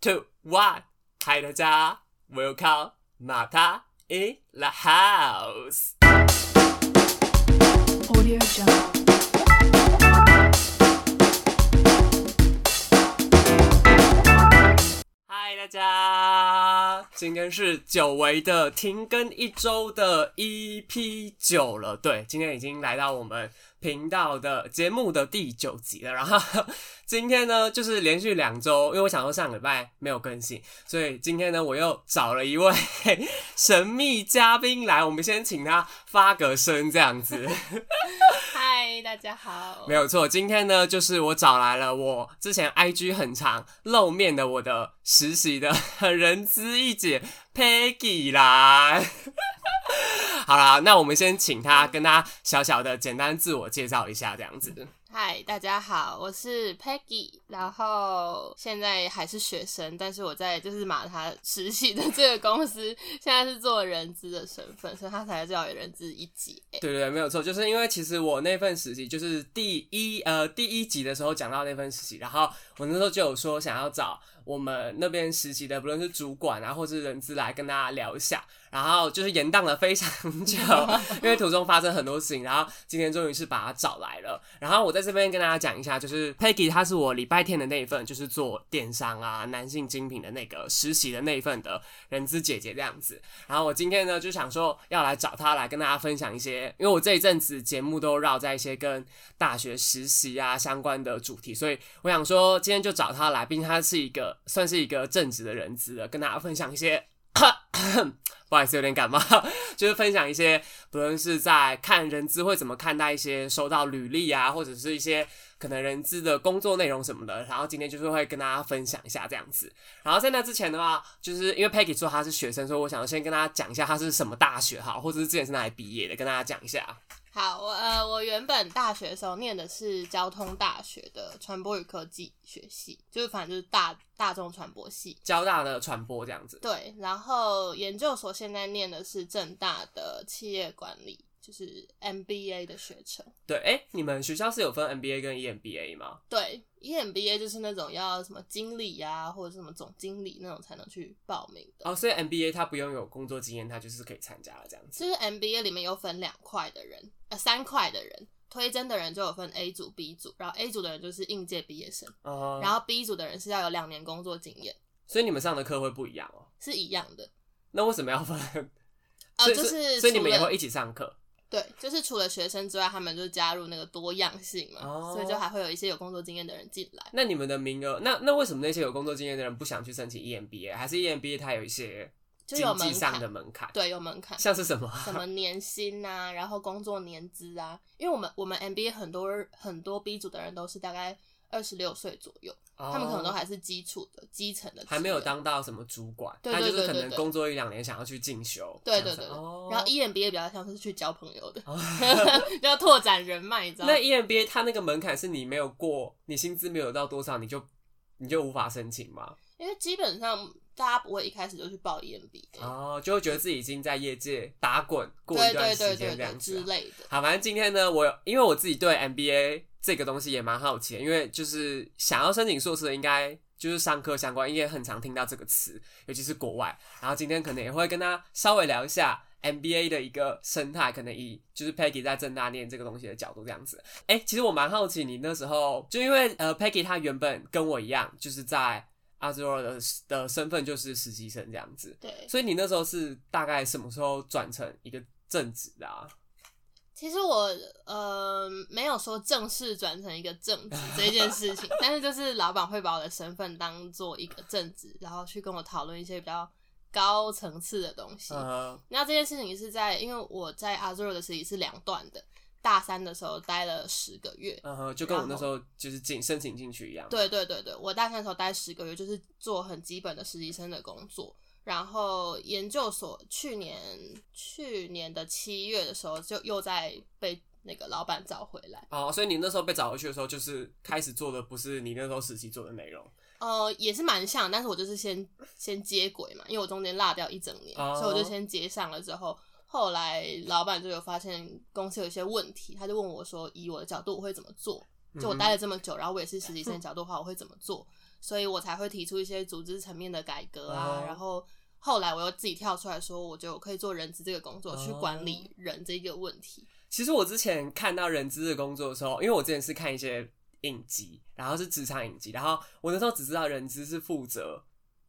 two, one，嗨大家，Welcome 马塔 in the house。Audio Jungle. 嗨，大家，今天是久违的停更一周的 EP 九了。对，今天已经来到我们频道的节目的第九集了。然后今天呢，就是连续两周，因为我想说上礼拜没有更新，所以今天呢，我又找了一位神秘嘉宾来，我们先请他发个声，这样子。嗨，大家好。没有错，今天呢，就是我找来了我之前 IG 很长露面的我的实习的 人资一姐 Peggy 来。好啦，那我们先请他跟大家小小的简单自我介绍一下，这样子。嗨，大家好，我是 Peggy，然后现在还是学生，但是我在就是马他实习的这个公司，现在是做人资的身份，所以他才叫人资一级。对对对，没有错，就是因为其实我那份实习就是第一呃第一集的时候讲到那份实习，然后我那时候就有说想要找我们那边实习的，不论是主管啊或是人资来跟大家聊一下，然后就是延宕了非常 久，因为途中发生很多事情，然后今天终于是把他找来了，然后我在这边跟大家讲一下，就是 Peggy 她是我礼拜天的那一份，就是做电商啊男性精品的那个实习的那一份的人资姐姐这样子，然后我今天呢就想说要来找她来跟大家分享一些，因为我这一阵子节目都绕在一些跟大学实习啊相关的主题，所以我想说今天就找她来，毕竟她是一个算是一个正直的人资了，跟大家分享一些。不好意思，有点感冒，就是分享一些，不论是在看人资会怎么看待一些收到履历啊，或者是一些可能人资的工作内容什么的，然后今天就是会跟大家分享一下这样子。然后在那之前的话，就是因为 Peggy 说他是学生，所以我想先跟大家讲一下他是什么大学哈，或者是之前是哪里毕业的，跟大家讲一下。好，我呃，我原本大学的时候念的是交通大学的传播与科技学系，就是反正就是大大众传播系。交大的传播这样子。对，然后研究所现在念的是正大的企业管理，就是 MBA 的学程。对，哎、你们学校是有分 MBA 跟 E EMBA 吗？对，EMBA 就是那种要什么经理呀、或者什么总经理那种才能去报名的。哦，所以 MBA 他不用有工作经验，他就是可以参加了这样子。就是 MBA 里面有分两块的人，呃，三块的人。推甄的人就有分 A 组、B 组，然后 A 组的人就是应届毕业生，哦、然后 B 组的人是要有两年工作经验，所以你们上的课会不一样哦。是一样的。那为什么要分？呃，就是所以你们也会一起上课。对，就是除了学生之外，他们就加入那个多样性嘛，哦所以就还会有一些有工作经验的人进来。那你们的名额，那那为什么那些有工作经验的人不想去申请 E EMBA？还是 EMBA 它有一些就有门经济上槛的门槛？对，有门槛，像是什么？什么年薪啊，然后工作年资啊，因为我们我们 MBA 很多很多 B 组的人都是大概二十六岁左右，他们可能都哦还是基础的基层的，还没有。当到什么主管，对他就是可能工作一两年想要去进修。对对对，哦然后 E EMBA 比较像是去交朋友的，哦 要拓展人脉，你知道那？EMBA 它那个门槛是你没有过，你薪资没有到多少，你就你就无法申请吗？因为基本上大家不会一开始就去报 E EMBA，哦，就会觉得自己已经在业界打滚过对一段时间这样子啊。之类的。好，反正今天呢，我有因为我自己对 MBA 这个东西也蛮好奇的，因为就是想要申请硕士的，应该就是商科相关，因为很常听到这个词，尤其是国外。然后今天可能也会跟他稍微聊一下 MBA 的一个生态，可能以就是 Peggy 在正大念这个东西的角度这样子。哎、其实我蛮好奇你那时候，就因为呃 Peggy 她原本跟我一样，就是在 Azure 的的身份就是实习生这样子，对，所以你那时候是大概什么时候转成一个正职的啊？其实我呃没有说正式转成一个正职这件事情，但是就是老板会把我的身份当做一个正职，然后去跟我讨论一些比较高层次的东西。呃，那这件事情是在因为我在 Azure 的实习是两段的，大三的时候待了十个月。嗯哼，就跟我那时候就是进申请进去一样。，对对对对，我大三的时候待十个月，就是做很基本的实习生的工作。然后研究所去年去年的七月的时候，就又在被那个老板找回来。哦，所以你那时候被找回去的时候，就是开始做的不是你那时候实习做的内容。呃，也是蛮像，但是我就是先先接轨嘛，因为我中间落掉一整年，哦所以我就先接上了之后。后来老板就有发现公司有一些问题，他就问我说，以我的角度我会怎么做？就我待了这么久，然后我也是实习生的 角度的话，我会怎么做？所以我才会提出一些组织层面的改革啊。哦然后后来我又自己跳出来说，我觉得我可以做人资这个工作，去管哦理人这个问题。其实我之前看到人资的工作的时候，因为我之前是看一些影集，然后是职场影集，然后我那时候只知道人资是负责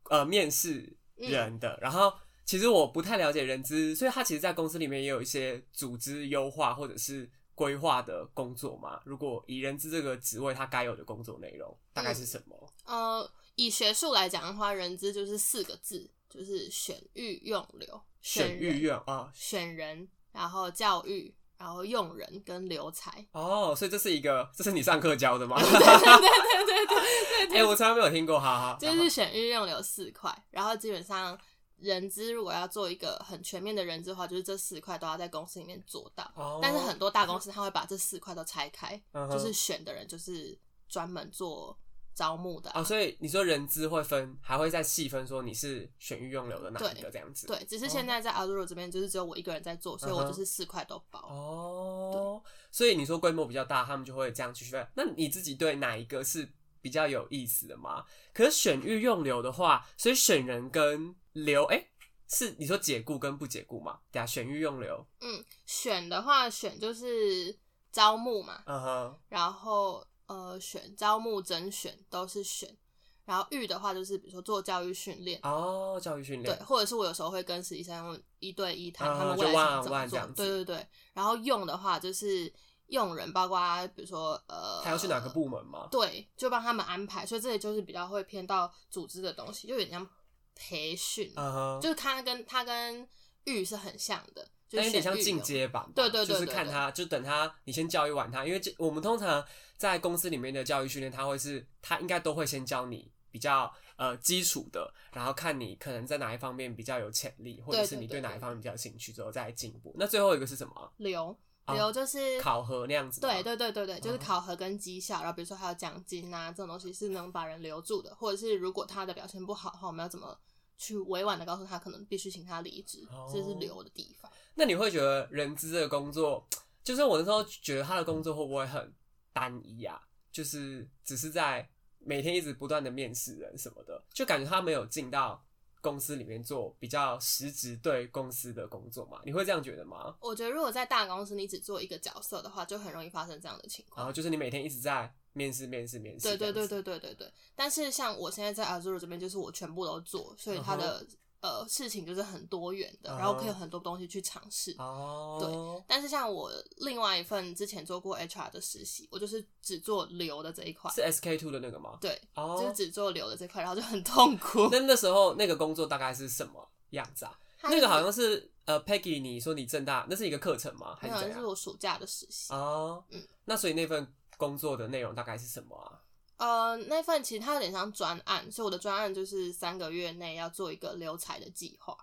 呃面试人的，然后其实我不太了解人资，所以他其实，在公司里面也有一些组织优化或者是规划的工作嘛。如果以人资这个职位，他该有的工作内容大概是什么？呃，以学术来讲的话，人资就是四个字，就是选育用留，选育用啊，选人，然后教育，然后用人跟留才。哦，所以这是一个，这是你上课教的吗？对对对对对对 哎、我从来没有听过，哈哈。就是选育用留四块，然后基本上人资如果要做一个很全面的人资的话，就是这四块都要在公司里面做到。哦但是很多大公司他会把这四块都拆开，就是选的人就是专门做招募的啊、哦，所以你说人资会分，还会再细分说你是选育用流的哪一个这样子？对，只是现在在 Outdoor 这边就是只有我一个人在做，所以我就是四块都包。哦，所以你说规模比较大，他们就会这样去分。那你自己对哪一个是比较有意思的嘛？可是选育用流的话，所以选人跟流，哎、是你说解雇跟不解雇嘛？对啊，选育用流，嗯，选的话选就是招募嘛，嗯哼，然后呃选招募甄选都是选，然后育的话就是比如说做教育训练。哦，教育训练对，练，或者是我有时候会跟实习生一对一谈，啊他们就未来想怎么做对对对，然后用的话就是用人，包括比如说呃，他要去哪个部门吗？对，就帮他们安排，所以这里就是比较会偏到组织的东西，就有点像培训，就是他跟他跟育是很像的，就但是有点像进阶版吧，对对对就是看他，就等他，你先教育完他，因为这我们通常在公司里面的教育训练，他会是他应该都会先教你比较呃基础的，然后看你可能在哪一方面比较有潜力，或者是你对哪一方面比较有兴趣之后再进步。那最后一个是什么？留啊留就是考核那样子。对对对对对，就是嗯考核跟绩效，然后比如说还有奖金啊这种东西是能把人留住的，或者是如果他的表现不好的话，我们要怎么去委婉的告诉他，可能必须请他离职，哦这是留的地方。那你会觉得人资这个工作，就是我那时候觉得他的工作会不会很单一啊？就是只是在每天一直不断的面试人什么的，就感觉他没有进到公司里面做比较实质对公司的工作嘛？你会这样觉得吗？我觉得如果在大公司你只做一个角色的话，就很容易发生这样的情况。然后就是你每天一直在面试、面试、面试，对对对对对对对。但是像我现在在 Azure 这边，就是我全部都做，所以它的、呃事情就是很多元的，然后可以有很多东西去尝试。哦，对但是像我另外一份之前做过 HR 的实习，我就是只做留的这一块，是 SK two 的那个吗？对，就是哦，只做留的这块，然后就很痛苦。那那时候那个工作大概是什么样子啊？那个好像是呃，Peggy，你说你正大那是一个课程吗？还没有，那是？我暑假的实习。哦，嗯那所以那份工作的内容大概是什么啊？呃，那份其实它有点像专案，所以我的专案就是三个月内要做一个留才的计划。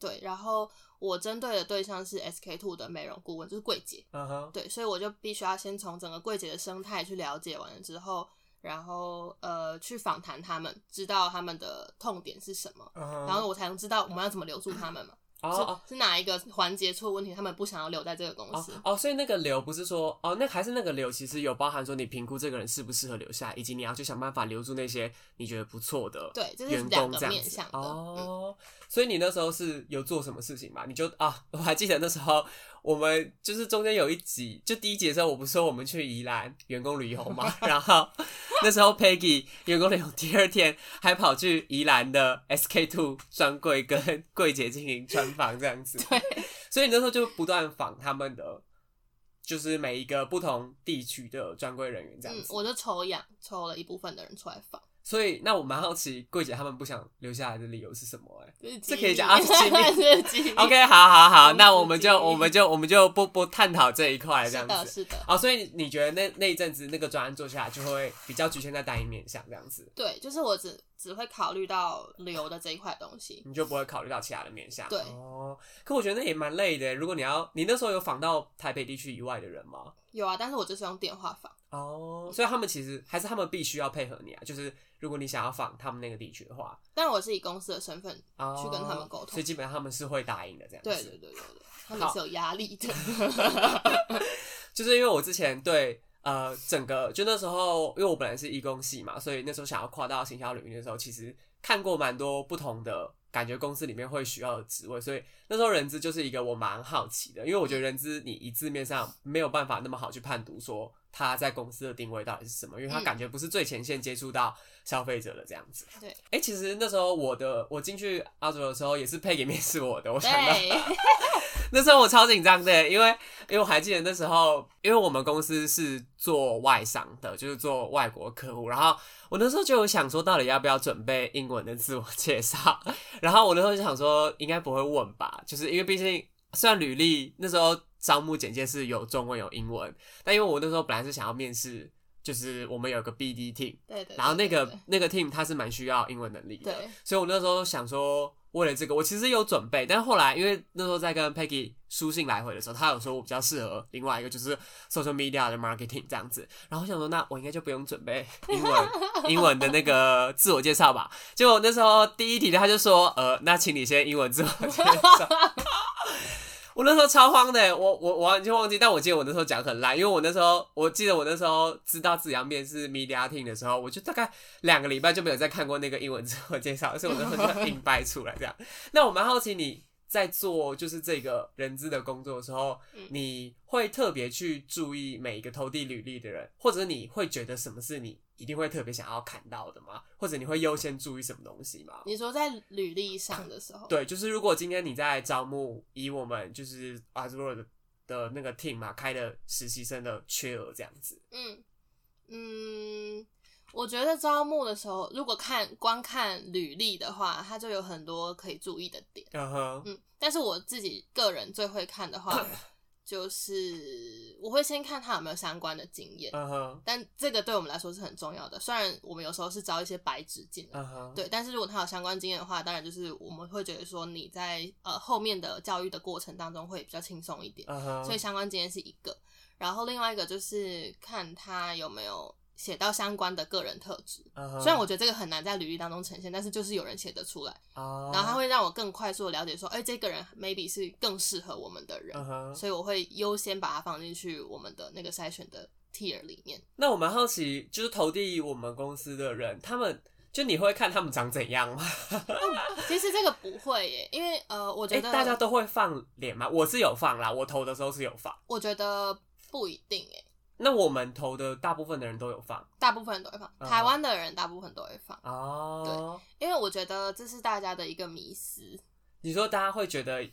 对，然后我针对的对象是 SK two 的美容顾问，就是柜姐。嗯哼，对，所以我就必须要先从整个柜姐的生态去了解完了之后，然后呃去访谈他们，知道他们的痛点是什么，然后我才能知道我们要怎么留住他们嘛。哦哦是是哪一个环节出了问题，他们不想要留在这个公哦司。哦，所以那个留不是说哦，那还是那个留，其实有包含说你评估这个人适不适合留下来，以及你要去想办法留住那些你觉得不错的对，这是员两个工这样子哦。所以你那时候是有做什么事情吗？你就啊，我还记得那时候我们就是中间有一集，就第一集的时候，我不是说我们去宜兰员工旅游嘛，然后 那时候 Peggy 员工旅游第二天还跑去宜兰的 SK two 专柜跟柜姐进行专访这样子，对，所以你那时候就不断访他们的。就是每一个不同地区的专柜人员这样嗯，子，我就抽样抽了一部分的人出来放，所以那我蛮好奇，柜姐他们不想留下来的理由是什么、欸？这这可以讲啊是机密 OK，好好好，那我们就我们就我们就不不探讨这一块这样子。的是的，哦，所以你觉得那那一阵子那个专案做下来，就会比较局限在单一面向这样子，对，就是我只只会考虑到留的这一块东西。你就不会考虑到其他的面向。对哦，可我觉得那也蛮累的。如果你要，你那时候有访到台北地区以外的人吗？有啊，但是我就是用电话访。哦，所以他们其实还是他们必须要配合你啊。就是如果你想要访他们那个地区的话，但我是以公司的身份哦，去跟他们沟通所以基本上他们是会答应的这样子。对对对对对，他们是有压力的。就是因为我之前对呃，整个就那时候，因为我本来是义工系嘛，所以那时候想要跨到行销领域的时候，其实看过蛮多不同的感觉公司里面会需要的职位，所以那时候人资就是一个我蛮好奇的，因为我觉得人资你一字面上没有办法那么好去判读说他在公司的定位到底是什么，因为他嗯。感觉不是最前线接触到消费者的这样子。对，哎、其实那时候我的我进去阿卓的时候也是配给面试我的，我想到对，那时候我超紧张的，因为因为我还记得那时候，因为我们公司是做外商的，就是做外国客户，然后我那时候就有想说，到底要不要准备英文的自我介绍，然后我那时候就想说，应该不会问吧，就是因为毕竟虽然履历那时候招募简介是有中文有英文，但因为我那时候本来是想要面试，就是我们有个 BD team，对对，然后那个那个 team 他是蛮需要英文能力的，对所以我那时候想说，为了这个，我其实有准备，但是后来因为那时候在跟 Peggy 书信来回的时候，他有说我比较适合另外一个就是 social media 的 marketing 这样子，然后我想说，那我应该就不用准备英文 英文的那个自我介绍吧。结果那时候第一题他就说，呃，那请你先英文自我介绍。我那时候超慌的，我我我完全忘记，但我记得我那时候讲很烂，因为我那时候我记得我那时候知道自己要面试 media team 的时候，我就大概两个礼拜就没有再看过那个英文自我介绍，所以我那时候就 硬掰出来这样。那我蛮好奇你在做就是这个人资的工作的时候，嗯你会特别去注意每一个投递履历的人，或者你会觉得什么是你一定会特别想要看到的吗？或者你会优先注意什么东西吗？你说在履历上的时候，对，就是如果今天你在招募，以我们就是阿兹罗的的那个 team 嘛开的实习生的缺额这样子，嗯嗯，我觉得招募的时候，如果看光看履历的话，它就有很多可以注意的点。嗯哼，嗯，但是我自己个人最会看的话，就是我会先看他有没有相关的经验。嗯哼，但这个对我们来说是很重要的。虽然我们有时候是招一些白纸进来，对，但是如果他有相关经验的话，当然就是我们会觉得说你在呃后面的教育的过程当中会比较轻松一点。所以相关经验是一个，然后另外一个就是看他有没有写到相关的个人特质。虽然我觉得这个很难在履历当中呈现，但是就是有人写得出来，哦，然后他会让我更快速的了解说，哎、这个人 maybe 是更适合我们的人，所以我会优先把它放进去我们的那个筛选的 tier 里面。那我蛮好奇，就是投递我们公司的人，他们就你会看他们长怎样吗？其实这个不会耶，因为呃，我哎、觉得、大家都会放脸吗？我是有放啦，我投的时候是有放。我觉得不一定哎，那我们投的大部分的人都有放大部分人都会放，嗯台湾的人大部分都会放，哦。对因为我觉得这是大家的一个迷思。你说大家会觉得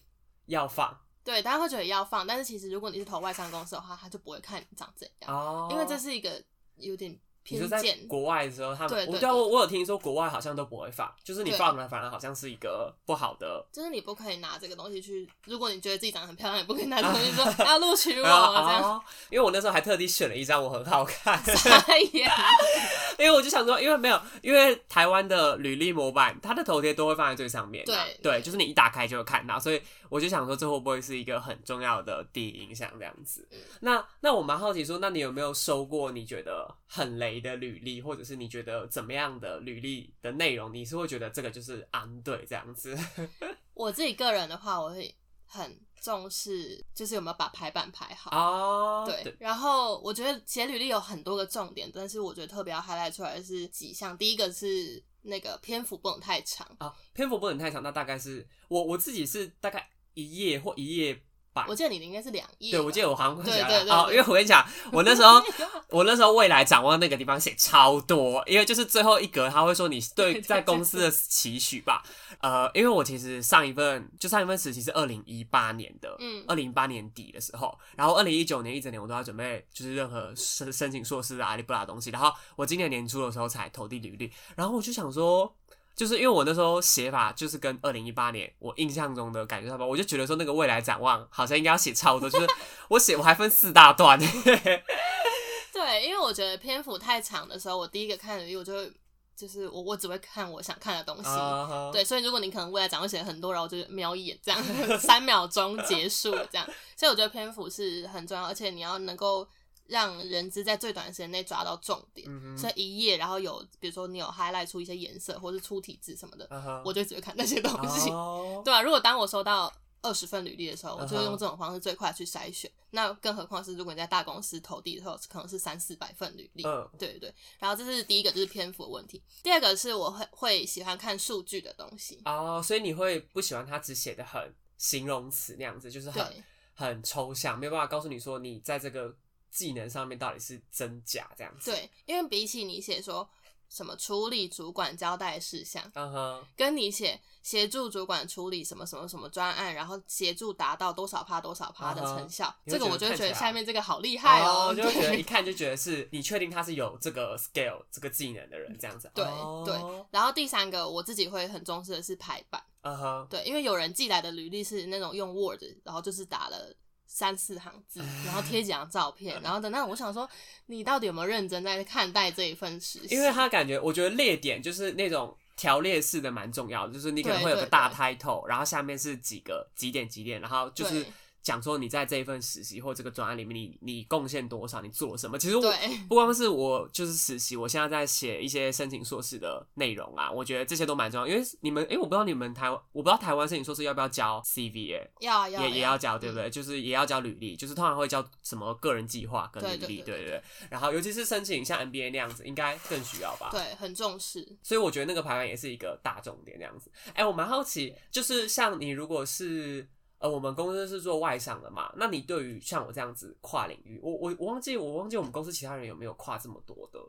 要放对，大家会觉得要放，但是其实如果你是投外商公司的话，他就不会看你长怎样，哦，因为这是一个有点你说在。国外的时候，他们我对我我有听说国外好像都不会放，就是你对放了反而好像是一个不好的。就是你不可以拿这个东西去，如果你觉得自己长得很漂亮，也不可以拿这个东西说要录取我然 后这样。哦，因为我那时候还特地选了一张我很好看，傻眼，因为我就想说，因为没有，因为台湾的履历模板，它的头贴都会放在最上面啊、对对，就是你一打开就会看到，所以我就想说，这会不会是一个很重要的第一印象这样子？嗯那那我蛮好奇说，那你有没有收过你觉得很雷的履历，或者是你觉得怎么样的履历的内容，你是会觉得这个就是安对这样子？我自己个人的话，我会很重视，就是有没有把排版排好。哦，对，然后我觉得写履历有很多个重点，但是我觉得特别要 highlight 出来的是几项。第一个是那个篇幅不能太长，啊，篇幅不能太长，那大概是我我自己是大概一页或一页半我。记得你的应该是两页吧。对，我记得我好像快对起来了哦，对对对因为我跟你讲，我那时候 我那时候未来展望那个地方写超多，因为就是最后一格他会说你对对在公司的期许吧，呃，因为我其实上一份就上一份实习是二零一八年的，嗯二零一八年底的时候，然后二零一九年一整年我都在准备就是任何申申请硕士啊阿里不拉的东西，然后我今年年初的时候才投递履历，然后我就想说。就是因为我那时候写法就是跟二零一八年我印象中的感觉差不多，我就觉得说那个未来展望好像应该要写差不多，就是 我写我还分四大段，对，因为我觉得篇幅太长的时候，我第一个看履历，我就会就是我我只会看我想看的东西。啊对，所以如果你可能未来展会写很多，然后我就瞄一眼，这样 三秒钟结束，这样。所以我觉得篇幅是很重要，而且你要能够让人资在最短的时间内抓到重点。嗯所以一页，然后有比如说你有 highlight 出一些颜色，或是粗体字什么的，我就只会看那些东西。哦对啊，如果当我收到二十份履历的时候，我就会用这种方式最快去筛选。那更何况是如果你在大公司投递的时候，可能是三四百份履历。嗯对对对。然后这是第一个，就是篇幅的问题。第二个是我会会喜欢看数据的东西。哦，所以你会不喜欢他只写的很形容词那样子，就是很很抽象，没有办法告诉你说你在这个技能上面到底是真假这样子。，对，因为比起你写说什么处理主管交代事项，嗯哼，跟你写协助主管处理什么什么什么专案，然后协助达到多少趴多少趴的成效，这个我就会觉得下面这个好厉害哦，我 就会觉得一看就觉得是你确定他是有这个 scale 这个技能的人这样子。对哦对。然后第三个我自己会很重视的是排版，嗯哼，对，因为有人寄来的履历是那种用 Word，然后就是打了。三四行字，然后贴几 张照片，然后等到我想说，你到底有没有认真在看待这一份实习？因为他感觉，我觉得列点就是那种条列式的蛮重要的，就是你可能会有个大 title，然后下面是几个几点几点，然后就是对讲说你在这一份实习或这个专案里面你你贡献多少，你做了什么。其实我不光是我就是实习，我现在在写一些申请硕士的内容啊，我觉得这些都蛮重要，因为你们，哎、我不知道你们台湾，我不知道台湾申请硕士要不要交 CV 哎、要啊要也也要交，对不嗯对？就是也要交履历，就是通常会交什么个人计划跟履历，对对对对对对。然后尤其是申请像 MBA 那样子，应该更需要吧？对，很重视。所以我觉得那个排版也是一个大重点，这样子。哎、我蛮好奇，就是像你如果是呃，我们公司是做外商的嘛，那你对于像我这样子跨领域，我我我忘记我忘记我们公司其他人有没有跨这么多的，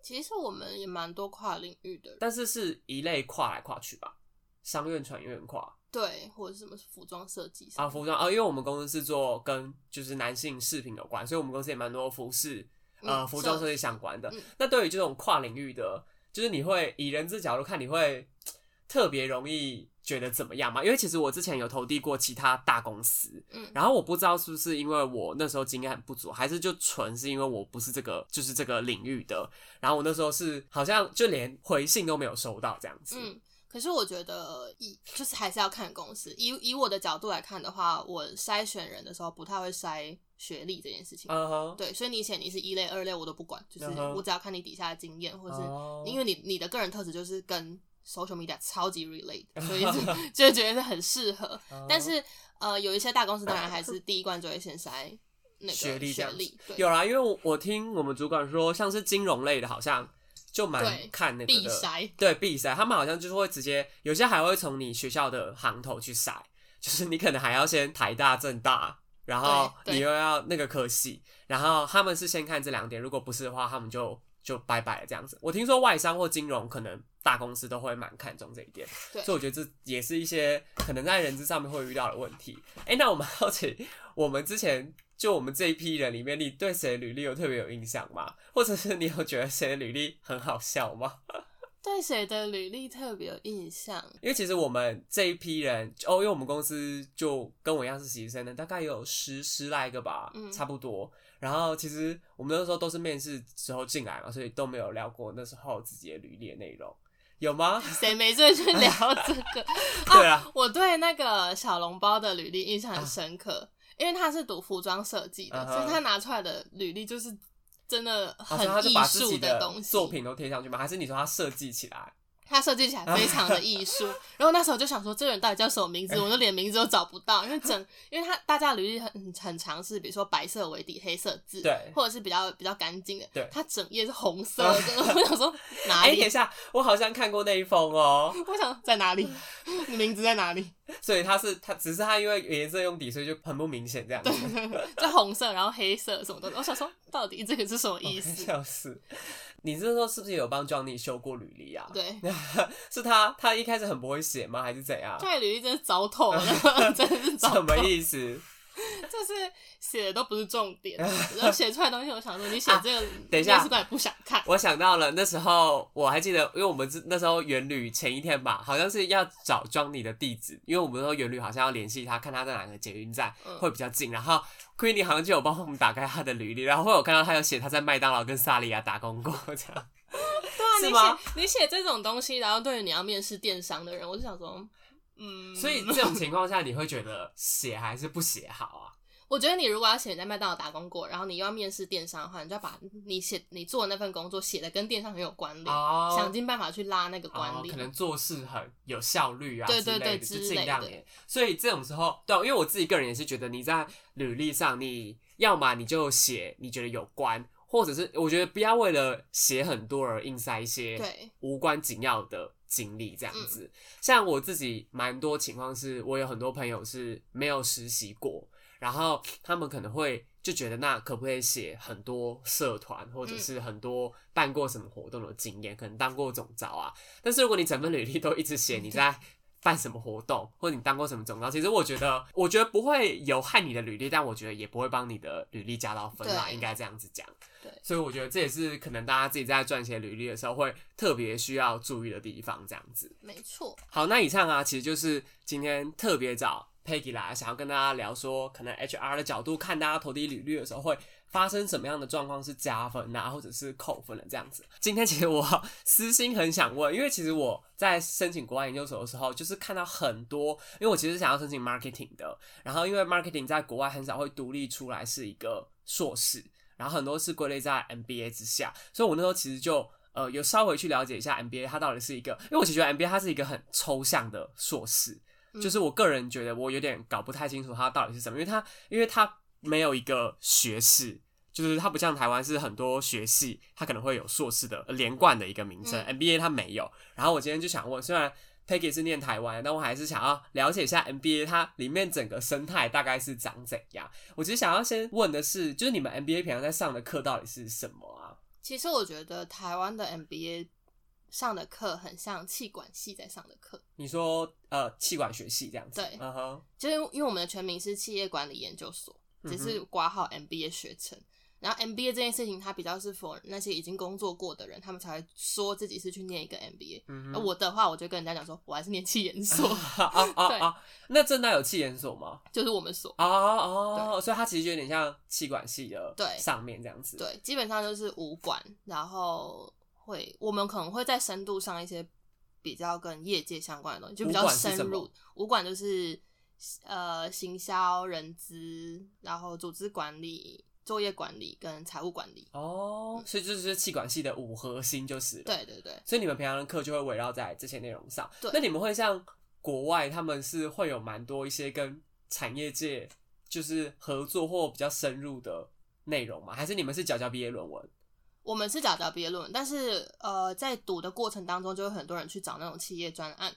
其实我们也蛮多跨领域的，但是是一类跨来跨去吧，商院、传院跨。对，或者是什么服装设计啊，服装啊，因为我们公司是做跟就是男性饰品有关，所以我们公司也蛮多服饰呃嗯服装设计相关的。嗯。那对于这种跨领域的，就是你会以人资角度看，你会特别容易觉得怎么样吗？因为其实我之前有投递过其他大公司，嗯然后我不知道是不是因为我那时候经验很不足，还是就纯是因为我不是这个就是这个领域的，然后我那时候是好像就连回信都没有收到这样子。嗯，可是我觉得以就是还是要看公司。以以我的角度来看的话，我筛选人的时候不太会筛学历这件事情。嗯哼，对，所以你以前你是一类、二类我都不管，就是我只要看你底下的经验，或者是、哦因为你你的个人特质就是跟 social media 超级 relate，所以就就觉得是很适合。哦但是呃，有一些大公司当然还是第一关就会先筛那个学历这样子学历，有啦，因为我我听我们主管说，像是金融类的，好像就蛮看那个的必筛。对必筛，他们好像就是会直接，有些还会从你学校的行头去筛，就是你可能还要先台大、政大，然后你又要那个科系，然后他们是先看这两点，如果不是的话，他们就就拜拜了这样子。我听说外商或金融可能大公司都会蛮看重这一点，对所以我觉得这也是一些可能在人资上面会遇到的问题。哎、那我们 好奇，我们之前就我们这一批人里面，你对谁的履历有特别有印象吗？或者是你有觉得谁的履历很好笑吗？对谁的履历特别有印象？因为其实我们这一批人，哦，因为我们公司就跟我一样是实习生的，大概有十十来个吧，嗯差不多。然后其实我们那时候都是面试之后进来嘛，所以都没有聊过那时候自己的履历的内容，有吗？谁没事去聊这个？对啊，我对那个小笼包的履历印象很深刻，因为他是读服装设计的所以他拿出来的履历就是真的很艺术的东西。作品都贴上去吗？还是你说他设计起来？他设计起来非常的艺术。然后那时候就想说，这个人到底叫什么名字？我就连名字都找不到，因为整，因为他大家的履历很很常是，比如说白色为底，黑色字，对或者是比较比较干净的，对他整页是红色的。我想说哪 哎、里？等一下，我好像看过那一封哦。我想在哪里？你名字在哪里？所以他是他，只是他因为颜色用底，所以就很不明显这样子。就红色，然后黑色什么的。我想说，到底这个是什么 意思？笑死！你这时候是不是有帮 Johnny 修过履历啊？对，是他他一开始很不会写吗？还是怎样？他履历真是糟透了，真的是糟透什么，意思？就是写的都不是重点，然后写出来的东西，我想说，你写这个，等一下面试官也不想看。我想到了，那时候我还记得，因为我们是那时候元旅前一天吧，好像是要找 Johnny 的地址，因为我们那时候元旅好像要联系他，看他在哪个捷运站嗯会比较近。然后 Queenie 好像就有帮我们打开他的履历，然后会有看到他有写他在麦当劳跟萨莉亚打工过这样。对啊，你写你写这种东西，然后对于你要面试电商的人，我就想说，嗯，所以这种情况下，你会觉得写还是不写好啊？我觉得你如果要写你在麦当劳打工过，然后你又要面试电商的话，你就要把你写你做的那份工作写的跟电商很有关联，哦想尽办法去拉那个关哦，联。可能做事很有效率啊，对对对之类的。所以这种时候，对，因为我自己个人也是觉得你在履历上，你要么你就写你觉得有关，或者是我觉得不要为了写很多而硬塞一些对无关紧要的经历这样子。像我自己蛮多情况是，我有很多朋友是没有实习过，然后他们可能会就觉得那可不可以写很多社团或者是很多办过什么活动的经验，可能当过总招啊。但是如果你整份履历都一直写你在办什么活动，或者你当过什么总招，其实我觉得，我觉得不会有害你的履历，但我觉得也不会帮你的履历加到分啦，对应该这样子讲。对所以我觉得这也是可能大家自己在撰写履历的时候会特别需要注意的地方，这样子。没错，好，那以上啊，其实就是今天特别找 Peggy 来，想要跟大家聊说，可能 HR 的角度看大家投递履历的时候会发生什么样的状况是加分啊，或者是扣分的这样子。今天其实我私心很想问，因为其实我在申请国外研究所的时候，就是看到很多，因为我其实想要申请 marketing 的，然后因为 marketing 在国外很少会独立出来是一个硕士，然后很多是归类在 MBA 之下，所以我那时候其实就。呃，有稍微去了解一下 MBA，它到底是一个，因为我其实觉得 MBA 它是一个很抽象的硕士，就是我个人觉得我有点搞不太清楚它到底是什么，因为它因为它没有一个学士，就是它不像台湾是很多学系，它可能会有硕士的呃连贯的一个名称、嗯 m b a 它没有。然后我今天就想问，虽然 Peggy 是念台湾，但我还是想要了解一下 MBA 它里面整个生态大概是长怎样。我其实想要先问的是，就是你们 MBA 平常在上的课到底是什么啊？其实我觉得台湾的 MBA 上的课很像气管系在上的课，你说呃，气管学系这样子？对嗯哼，就是因为我们的全名是企业管理研究所，只是挂号 MBA 学程。然后 MBA 这件事情，它比较是 for 那些已经工作过的人，他们才会说自己是去念一个 MBA。嗯而我的话，我就跟人家讲说，我还是念气研所，啊啊啊！那正大有气研所吗？就是我们所。哦哦，所以它其实就有点像气管系的对上面这样子。，对，基本上就是武管，然后会我们可能会在深度上一些比较跟业界相关的东西，就比较深入。武管就是呃行销、人资，然后组织管理、作业管理跟财务管理。哦，所以这就是气管系的五核心就是了。，对对对，所以你们平常的课就会围绕在这些内容上。对那你们会像国外，他们是会有蛮多一些跟产业界就是合作或比较深入的内容吗？还是你们是缴交毕业论文？我们是找到毕业论文，但是呃，在读的过程当中，就有很多人去找那种企业专案，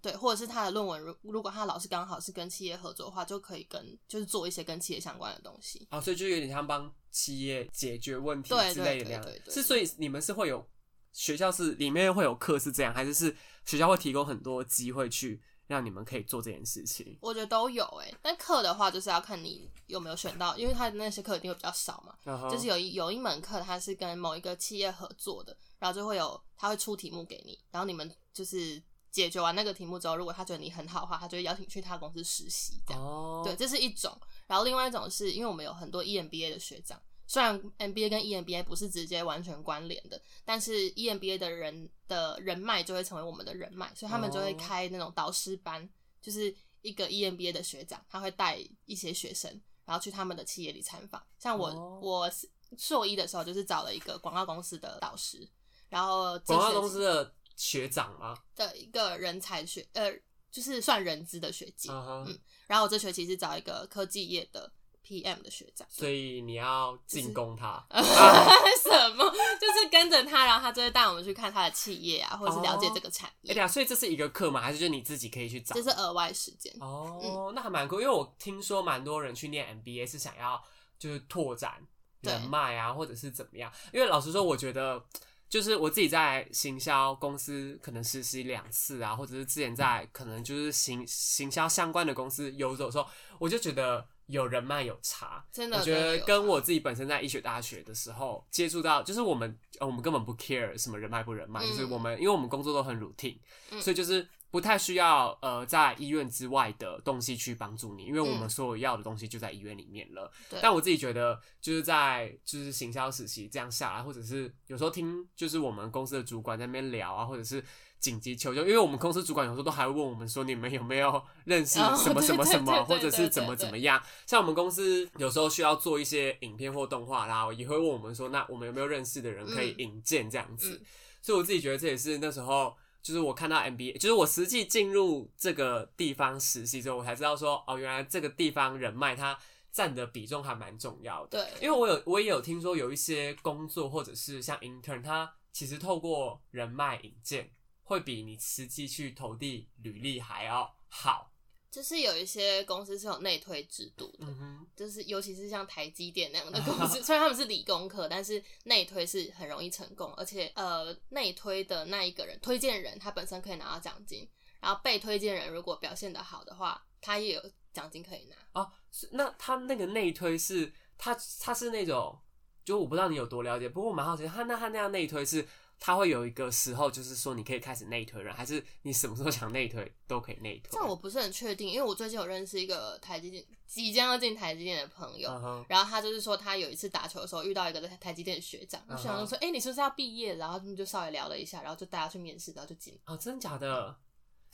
对，或者是他的论文，如如果他的老师刚好是跟企业合作的话，就可以跟就是做一些跟企业相关的东西。哦，所以就有点像帮企业解决问题之类的那样是，所以你们是会有学校是里面会有课是这样，还是是学校会提供很多机会去让你们可以做这件事情？我觉得都有诶、但课的话就是要看你有没有选到，因为他的那些课一定会比较少嘛。就是有一有一门课，它是跟某一个企业合作的，然后就会有他会出题目给你，然后你们就是解决完那个题目之后，如果他觉得你很好的话，他就会邀请去他公司实习这样。哦，对，这是一种。然后另外一种是因为我们有很多 EMBA 的学长，虽然 MBA 跟 EMBA 不是直接完全关联的，但是 EMBA 的人的人脉就会成为我们的人脉，所以他们就会哦开那种导师班，就是一个 EMBA 的学长，他会带一些学生，然后去他们的企业里参访。像我、哦我硕一的时候，就是找了一个广告公司的导师，然后这广告公司的学长吗？的一个人才学呃，就是算人资的学姐。嗯然后我这学期是找一个科技业的 PM 的学长，所以你要进攻他。什么？就是跟着他，然后他就会带我们去看他的企业啊，或者是了解这个产哎业，呀，所以这是一个课吗？还是就你自己可以去找？这是额外时间。哦，那还蛮酷，因为我听说蛮多人去念 MBA 是想要就是拓展人脉啊，或者是怎么样。因为老实说，我觉得就是我自己在行销公司可能实习两次啊，或者是之前在可能就是行行销相关的公司游走的时候，我就觉得有人脉有差。真的，我觉得跟我自己本身在医学大学的时候接触到，就是我们呃我们根本不 care 什么人脉不人脉，嗯就是我们因为我们工作都很 routine，、嗯所以就是不太需要呃在医院之外的东西去帮助你，因为我们嗯所有要的东西就在医院里面了。对但我自己觉得就是在就是行销实习这样下来，或者是有时候听就是我们公司的主管在那边聊啊，或者是紧急求救，因为我们公司主管有时候都还会问我们说，你们有没有 认识哦什么什么什么，或者是怎么怎么样。像我们公司有时候需要做一些影片或动画啦，也会问我们说，那我们有没有认识的人可以嗯引荐这样子。嗯所以我自己觉得这也是那时候。就是我看到 MBA，就是我实际进入这个地方实习之后，我才知道说，哦，原来这个地方人脉它占的比重还蛮重要的。对，因为我有我也有听说有一些工作或者是像 intern，它其实透过人脉引荐，会比你实际去投递履历还要好。就是有一些公司是有内推制度的，嗯，就是尤其是像台积电那样的公司，虽然他们是理工科，但是内推是很容易成功，而且呃内推的那一个人推荐人他本身可以拿到奖金，然后被推荐人如果表现的好的话，他也有奖金可以拿。哦，是那他那个内推是他他是那种，就我不知道你有多了解，不过我蛮好奇，他那他那样内推是。他会有一个时候，就是说你可以开始内推人，还是你什么时候想内推都可以内推？这我不是很确定，因为我最近有认识一个台积电即将要进台积电的朋友，然后他就是说，他有一次打球的时候遇到一个在台积电的学长，我嗯哼想说，哎、你是不是要毕业？然后他们就稍微聊了一下，然后就带他去面试，然后就进。哦，真的假的？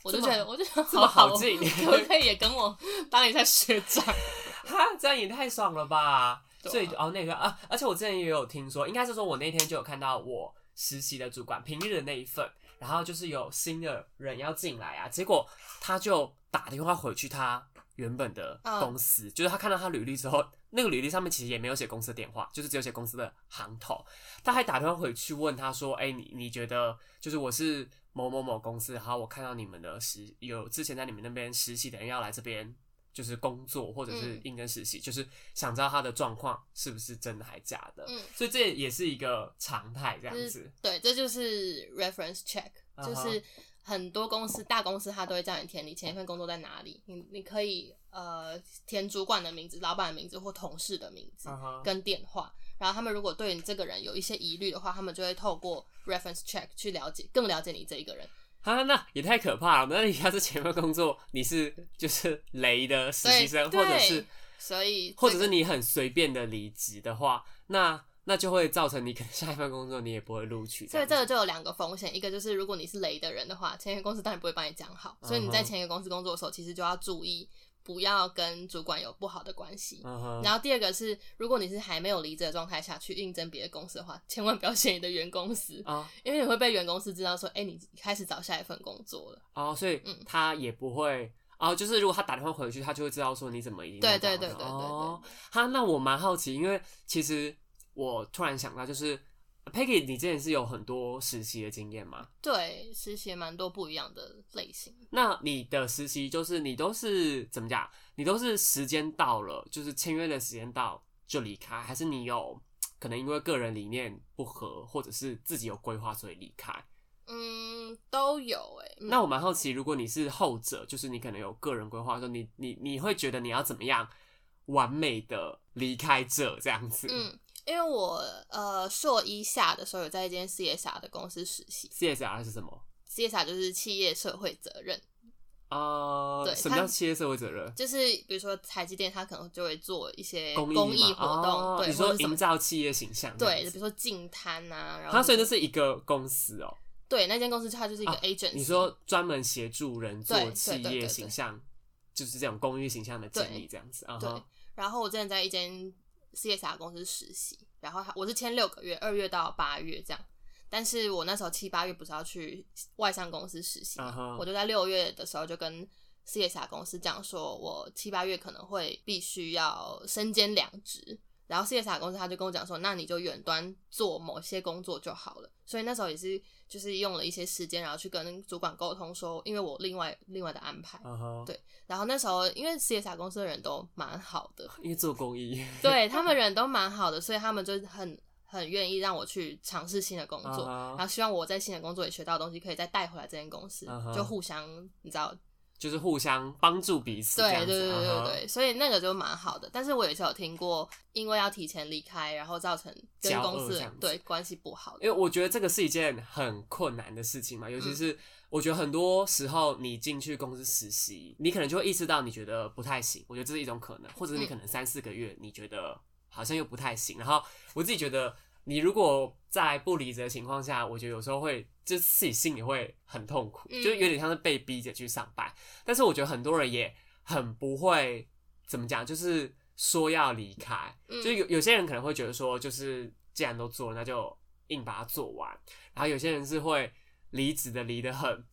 我就觉得，我就觉得 好好进可不可以也跟我当一下学长？哈，这样也太爽了吧！啊所以哦，那个啊，而且我之前也有听说，应该是说我那天就有看到我实习的主管平日的那一份，然后就是有新的人要进来啊，结果他就打电话回去他原本的公司，就是他看到他履历之后，那个履历上面其实也没有写公司的电话，就是只有写公司的行头，他还打电话回去问他说：“哎、你你觉得就是我是某某某公司，然后我看到你们的实有之前在你们那边实习的人要来这边。”就是工作或者是嗯应征实习，就是想知道他的状况是不是真的还假的，嗯所以这也是一个常态这样就是子。对，这就是 reference check，就是很多公司大公司他都会叫你填你前一份工作在哪里，你你可以呃填主管的名字、老板的名字或同事的名字跟电话。然后他们如果对你这个人有一些疑虑的话，他们就会透过 reference check 去了解，更了解你这一个人。啊，那也太可怕了！那你要是前面工作你是就是雷的实习生，或者是所以或者是你很随便的离职的话，那那就会造成你可能下一份工作你也不会录取。所以这个就有两个风险，一个就是如果你是雷的人的话，前一个公司当然不会帮你讲好，所以你在前一个公司工作的时候，其实就要注意不要跟主管有不好的关系。然后第二个是，如果你是还没有离职的状态下去应征别的公司的话，千万不要选你的原公司，哦因为你会被原公司知道说，哎、你开始找下一份工作了。哦，所以嗯他也不会。哦，就是如果他打电话回去，他就会知道说你怎么已经对对对对对对哦，哈，那我蛮好奇，因为其实我突然想到，就是 Peggy，你之前是有很多实习的经验吗？对，实习也蛮多不一样的类型。那你的实习就是你都是怎么讲？你都是时间到了，就是签约的时间到就离开，还是你有可能因为个人理念不合，或者是自己有规划所以离开？嗯，都有哎、嗯那我蛮好奇，如果你是后者，就是你可能有个人规划说，你你你会觉得你要怎么样完美的离开这这样子？嗯，因为我呃硕一下的时候有在一间 CSR 的公司实习，CSR 是什么？，CSR 就是企业社会责任，呃，对什么叫企业社会责任？就是比如说台积电，它可能就会做一些公公益活动，对，哦你说营造企业形象对，比如说净滩啊，然后它所以那是一个公司哦、对那间公司它就是一个啊 agency，、你说专门协助人做企业形象，就是这种公益形象的建立这样子啊。对，然后我之前在一间 CSR 公司实习，然后他我是签六个月，二月到八月这样。但是我那时候七八月不是要去外商公司实习我就在六月的时候就跟 CSR 公司讲说，我七八月可能会必须要身兼两职。然后 CSR 公司他就跟我讲说，那你就远端做某些工作就好了。所以那时候也是就是用了一些时间，然后去跟主管沟通说，因为我另外另外的安排。对然后那时候因为 CSR 公司的人都蛮好的，因为做公益，对他们人都蛮好的，所以他们就很很愿意让我去尝试新的工作然后希望我在新的工作也学到的东西可以再带回来这间公司就互相你知道，就是互相帮助彼此。对对对对对对，所以那个就蛮好的。但是我也是有听过，因为要提前离开，然后造成跟公司对关系不好。因为我觉得这个是一件很困难的事情嘛，尤其是我觉得很多时候你进去公司实习，你可能就会意识到你觉得不太行，我觉得这是一种可能，或者是你可能三四个月你觉得好像又不太行，然后我自己觉得你如果在不离职的情况下，我觉得有时候会就自己心里会很痛苦，嗯就有点像是被逼着去上班。但是我觉得很多人也很不会怎么讲，就是说要离开，嗯就有有些人可能会觉得说，就是既然都做了，那就硬把它做完。然后有些人是会离职的离得很，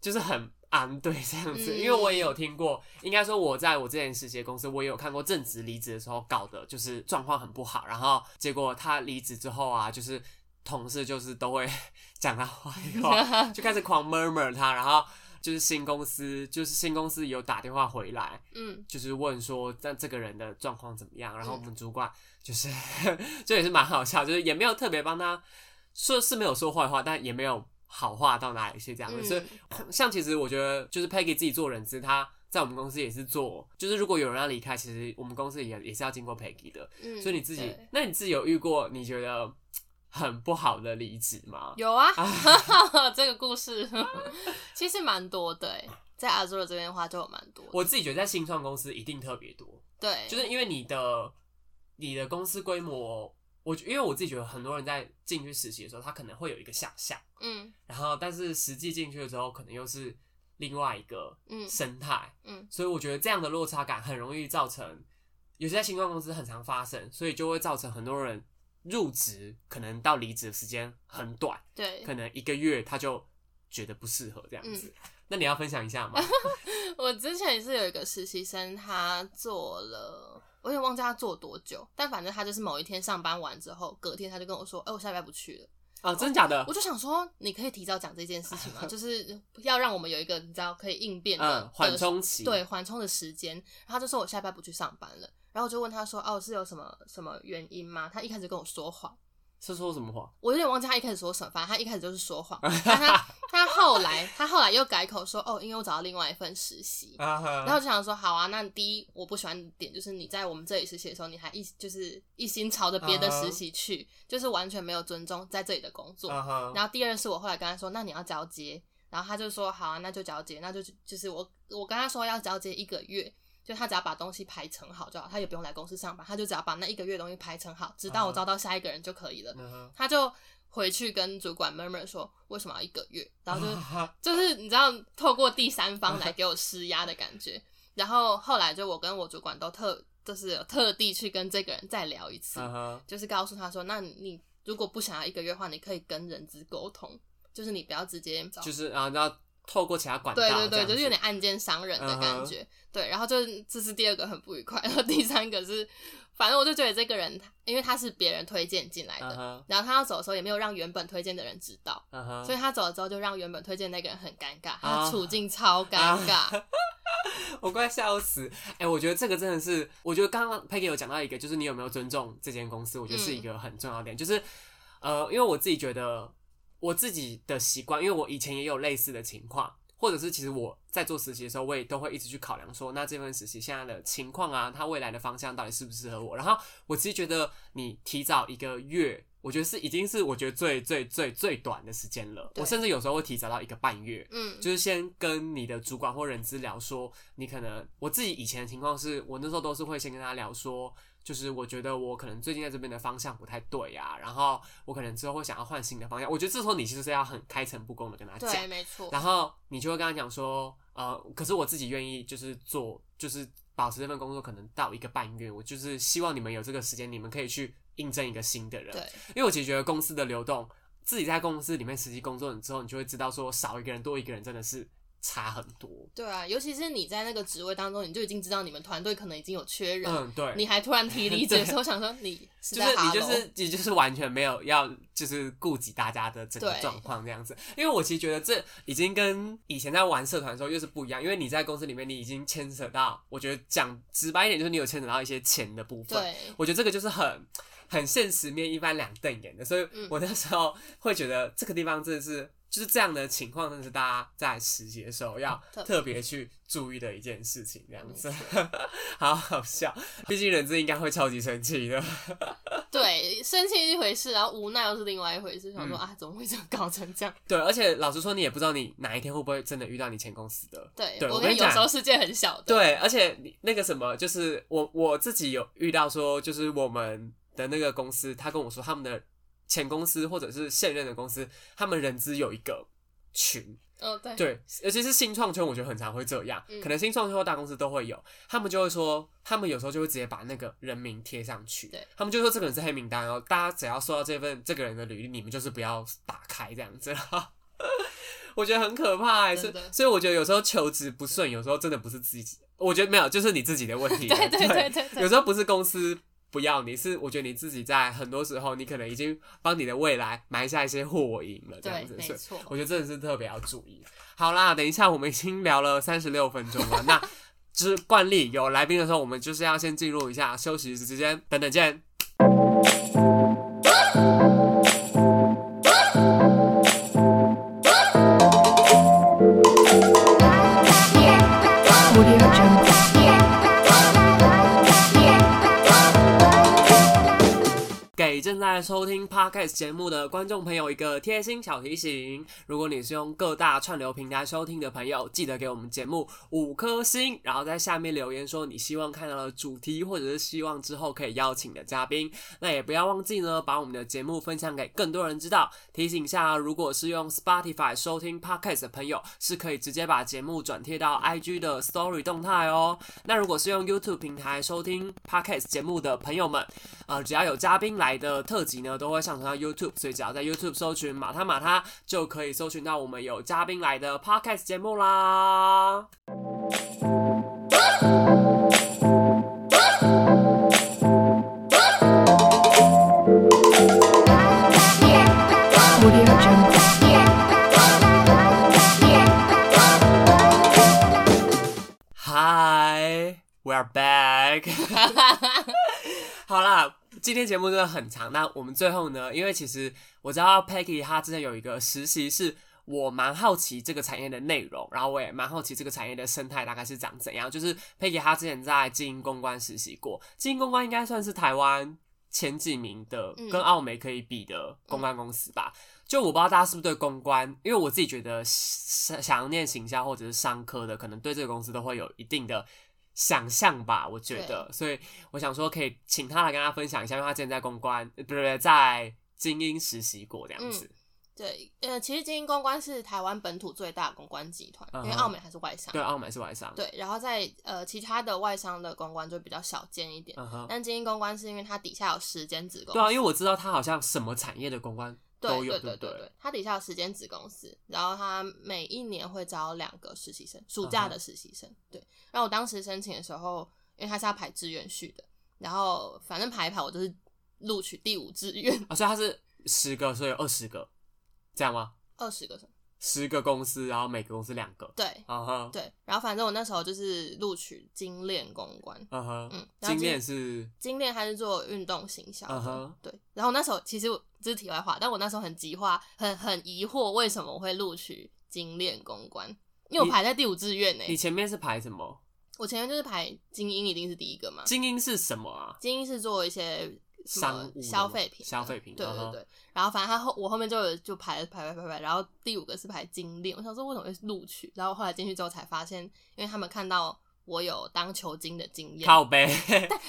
就是很安对这样子。嗯因为我也有听过，应该说我在我之前实习的公司，我也有看过正职离职的时候搞的就是状况很不好，然后结果他离职之后啊，就是同事就是都会 讲他坏话，就开始狂 murmur 他，然后。就是新公司，就是新公司有打电话回来，嗯就是问说，那这个人的状况怎么样？然后我嗯们主管就是，这也是蛮好笑，就是也没有特别帮他说是没有说坏话，但也没有好话到哪里去这样所以像其实我觉得，就是 Peggy 自己做人资，他在我们公司也是做，就是如果有人要离开，其实我们公司也也是要经过 Peggy 的。嗯，所以你自己，那你自己有遇过你觉得很不好的离职吗？有啊，这个故事。其实蛮多的欸，在阿朱的这边的话就有蛮多。我自己觉得在新创公司一定特别多，对，就是因为你的你的公司规模，我因为我自己觉得很多人在进去实习的时候，他可能会有一个想象，嗯。然后但是实际进去了之后，可能又是另外一个嗯。生态，嗯。所以我觉得这样的落差感很容易造成，有些在新创公司很常发生，所以就会造成很多人入职可能到离职的时间很短，对，可能一个月他就觉得不适合这样子。嗯那你要分享一下吗？我之前也是有一个实习生，他做了，我也忘记他做多久，但反正他就是某一天上班完之后，隔天他就跟我说：“哎、我下礼拜不去了。啊，真的假的我？就想说，你可以提早讲这件事情吗？就是要让我们有一个你知道可以应变的嗯，缓的冲期。对缓冲的时间。然后他就说我下礼拜不去上班了，然后我就问他说：“哦，是有什么什么原因吗？”他一开始跟我说谎。是说什么话？我有点忘记他一开始说什么，反正他一开始就是说谎，但 他他后来他后来又改口说哦，因为我找到另外一份实习，然后我就想说好啊，那第一我不喜欢的点就是你在我们这里实习的时候，你还一就是一心朝着别的实习去就是完全没有尊重在这里的工作。然后第二是我后来跟他说，那你要交接，然后他就说好啊，那就交接，那就就是我我跟他说要交接一个月。就他只要把东西排成好就好，他也不用来公司上班，他就只要把那一个月东西排成好，直到我嗯招到下一个人就可以了。他就回去跟主管 murmur 说为什么要一个月，然后就啊 就是你知道透过第三方来给我施压的感觉。然后后来就我跟我主管都特就是有特地去跟这个人再聊一次，就是告诉他说，那你如果不想要一个月的话，你可以跟人资沟通，就是你不要直接找就是啊，然后透过其他管道对对对，就是有点暗箭伤人的感嗯觉。对，然后就这是第二个很不愉快，然 后第三个是，反正我就觉得这个人，因为他是别人推荐进来的，然后他要走的时候也没有让原本推荐的人知道，所以他走了之后就让原本推荐的那个人很尴尬，他处境超尴尬。我快笑死！哎、我觉得这个真的是，我觉得刚刚 Peggy 有讲到一个，就是你有没有尊重这间公司，我觉得是一个很重要的点。就是呃，因为我自己觉得我自己的习惯，因为我以前也有类似的情况，或者是其实我在做实习的时候，我也都会一直去考量说，那这份实习现在的情况啊，它未来的方向到底适不适合我。然后我其实觉得你提早一个月。我觉得是已经是我觉得最最最最短的时间了，我甚至有时候会提早到一个半月，嗯，就是先跟你的主管或人资聊说，你可能我自己以前的情况是我那时候都是会先跟他聊说，就是我觉得我可能最近在这边的方向不太对啊，然后我可能之后会想要换新的方向。我觉得这时候你其实是要很开诚布公的跟他对，讲，没错。然后你就会跟他讲说，呃，可是我自己愿意就是做，就是保持这份工作可能到一个半月，我就是希望你们有这个时间，你们可以去应征一个新的人。对，因为我其实觉得公司的流动，自己在公司里面实际工作之后，你就会知道说少一个人多一个人真的是差很多。对啊，尤其是你在那个职位当中，你就已经知道你们团队可能已经有缺人，嗯，对，你还突然提离职的时候，想说你 就是你就是你就是完全没有要就是顾及大家的整个状况这样子。因为我其实觉得这已经跟以前在玩社团的时候又是不一样，因为你在公司里面你已经牵扯到，我觉得讲直白一点就是你有牵扯到一些钱的部分。对，我觉得这个就是很很现实面一翻两瞪眼的，所以嗯我那时候会觉得这个地方真的是就是这样的情况，真的是大家在实习的时候要特别去注意的一件事情，这样子，好好笑。毕竟人质应该会超级生气的，对，生气一回事，然后无奈又是另外一回事，想说、嗯啊，怎么会这样搞成这样？对，而且老实说，你也不知道你哪一天会不会真的遇到你前公司的。对，对我跟你讲有时候世界很小的，对，而且你那个什么，就是我我自己有遇到说，就是我们的那个公司，他跟我说他们的前公司或者是现任的公司，他们人资有一个群，哦，对，对，尤其是新创圈，我觉得很常会这样，嗯可能新创圈或大公司都会有，他们就会说，他们有时候就会直接把那个人名贴上去，对他们就说这个人是黑名单哦，大家只要收到这份这个人的履历，你们就是不要打开这样子。我觉得很可怕欸，所以我觉得有时候求职不顺，有时候真的不是自己，我觉得没有，就是你自己的问题。对对对对对有时候不是公司不要你，是我觉得你自己在很多时候，你可能已经帮你的未来埋下一些祸因了，这样，子。所以没错。我觉得真的是特别要注意。好啦，等一下我们已经聊了三十六分钟了，那 就是惯例有来宾的时候，我们就是要先进入一下休息时间，等等见。正在收听 podcast 节目的观众朋友一个贴心小提醒：如果你是用各大串流平台收听的朋友，记得给我们节目五颗星，然后在下面留言说你希望看到的主题，或者是希望之后可以邀请的嘉宾。那也不要忘记呢，把我们的节目分享给更多人知道。提醒一下，如果是用 Spotify 收听 podcast 的朋友，是可以直接把节目转贴到 IG 的 Story 动态哦。那如果是用 YouTube 平台收听 podcast 节目的朋友们，呃，只要有嘉宾来的特辑呢，都会上传到 YouTube，所以只要在 YouTube 搜寻“马他马他”，就可以搜寻到我们有嘉宾来的 podcast 节目啦。Audio Jungle. Hi, we're back。好啦，今天节目真的很长。那我们最后呢，因为其实我知道 Peggy 她之前有一个实习是。我蛮好奇这个产业的内容，然后我也蛮好奇这个产业的生态大概是长怎样。就是 Peggy 她之前在经营公关实习过，经营公关应该算是台湾前几名的，嗯跟澳美可以比的公关公司吧。就我不知道大家是不是对公关，因为我自己觉得想想要念行销或者是商科的，可能对这个公司都会有一定的想象吧。我觉得，所以我想说可以请他来跟大家分享一下，因为他之前在公关，呃不是在精英实习过这样子。对，呃，其实精英公关是台湾本土最大的公关集团，因为澳美还是外商。对，澳美是外商。对，然后在呃其他的外商的公关就比较小间一点，嗯，但精英公关是因为它底下有十间子公司。对啊，因为我知道它好像什么产业的公关对都有，对不对对，他底下有十间子公司，然后他每一年会招两个实习生，暑假的实习生。对，然后我当时申请的时候，因为他是要排志愿序的，然后反正排一排我就是录取第五志愿，啊，所以他是十个，所以有二十个，这样吗？二十个什么？十个公司，然后每个公司两个。对嗯哼，对，然后反正我那时候就是录取精炼公关，嗯哼，嗯，精炼是精炼还是做运动行销的嗯哼对。然后那时候其实我这是题外话，但我那时候很急化，很很疑惑为什么我会录取精炼公关，因为我排在第五志愿呢。你前面是排什么？我前面就是排精英，一定是第一个嘛。精英是什么啊？精英是做一些商务消费品，消费品对对对。然后反正他后我后面就有就排排排排排，然后第五个是排精炼，我想说为什么会录取？然后后来进去之后才发现，因为他们看到我有当球精的经验。靠背，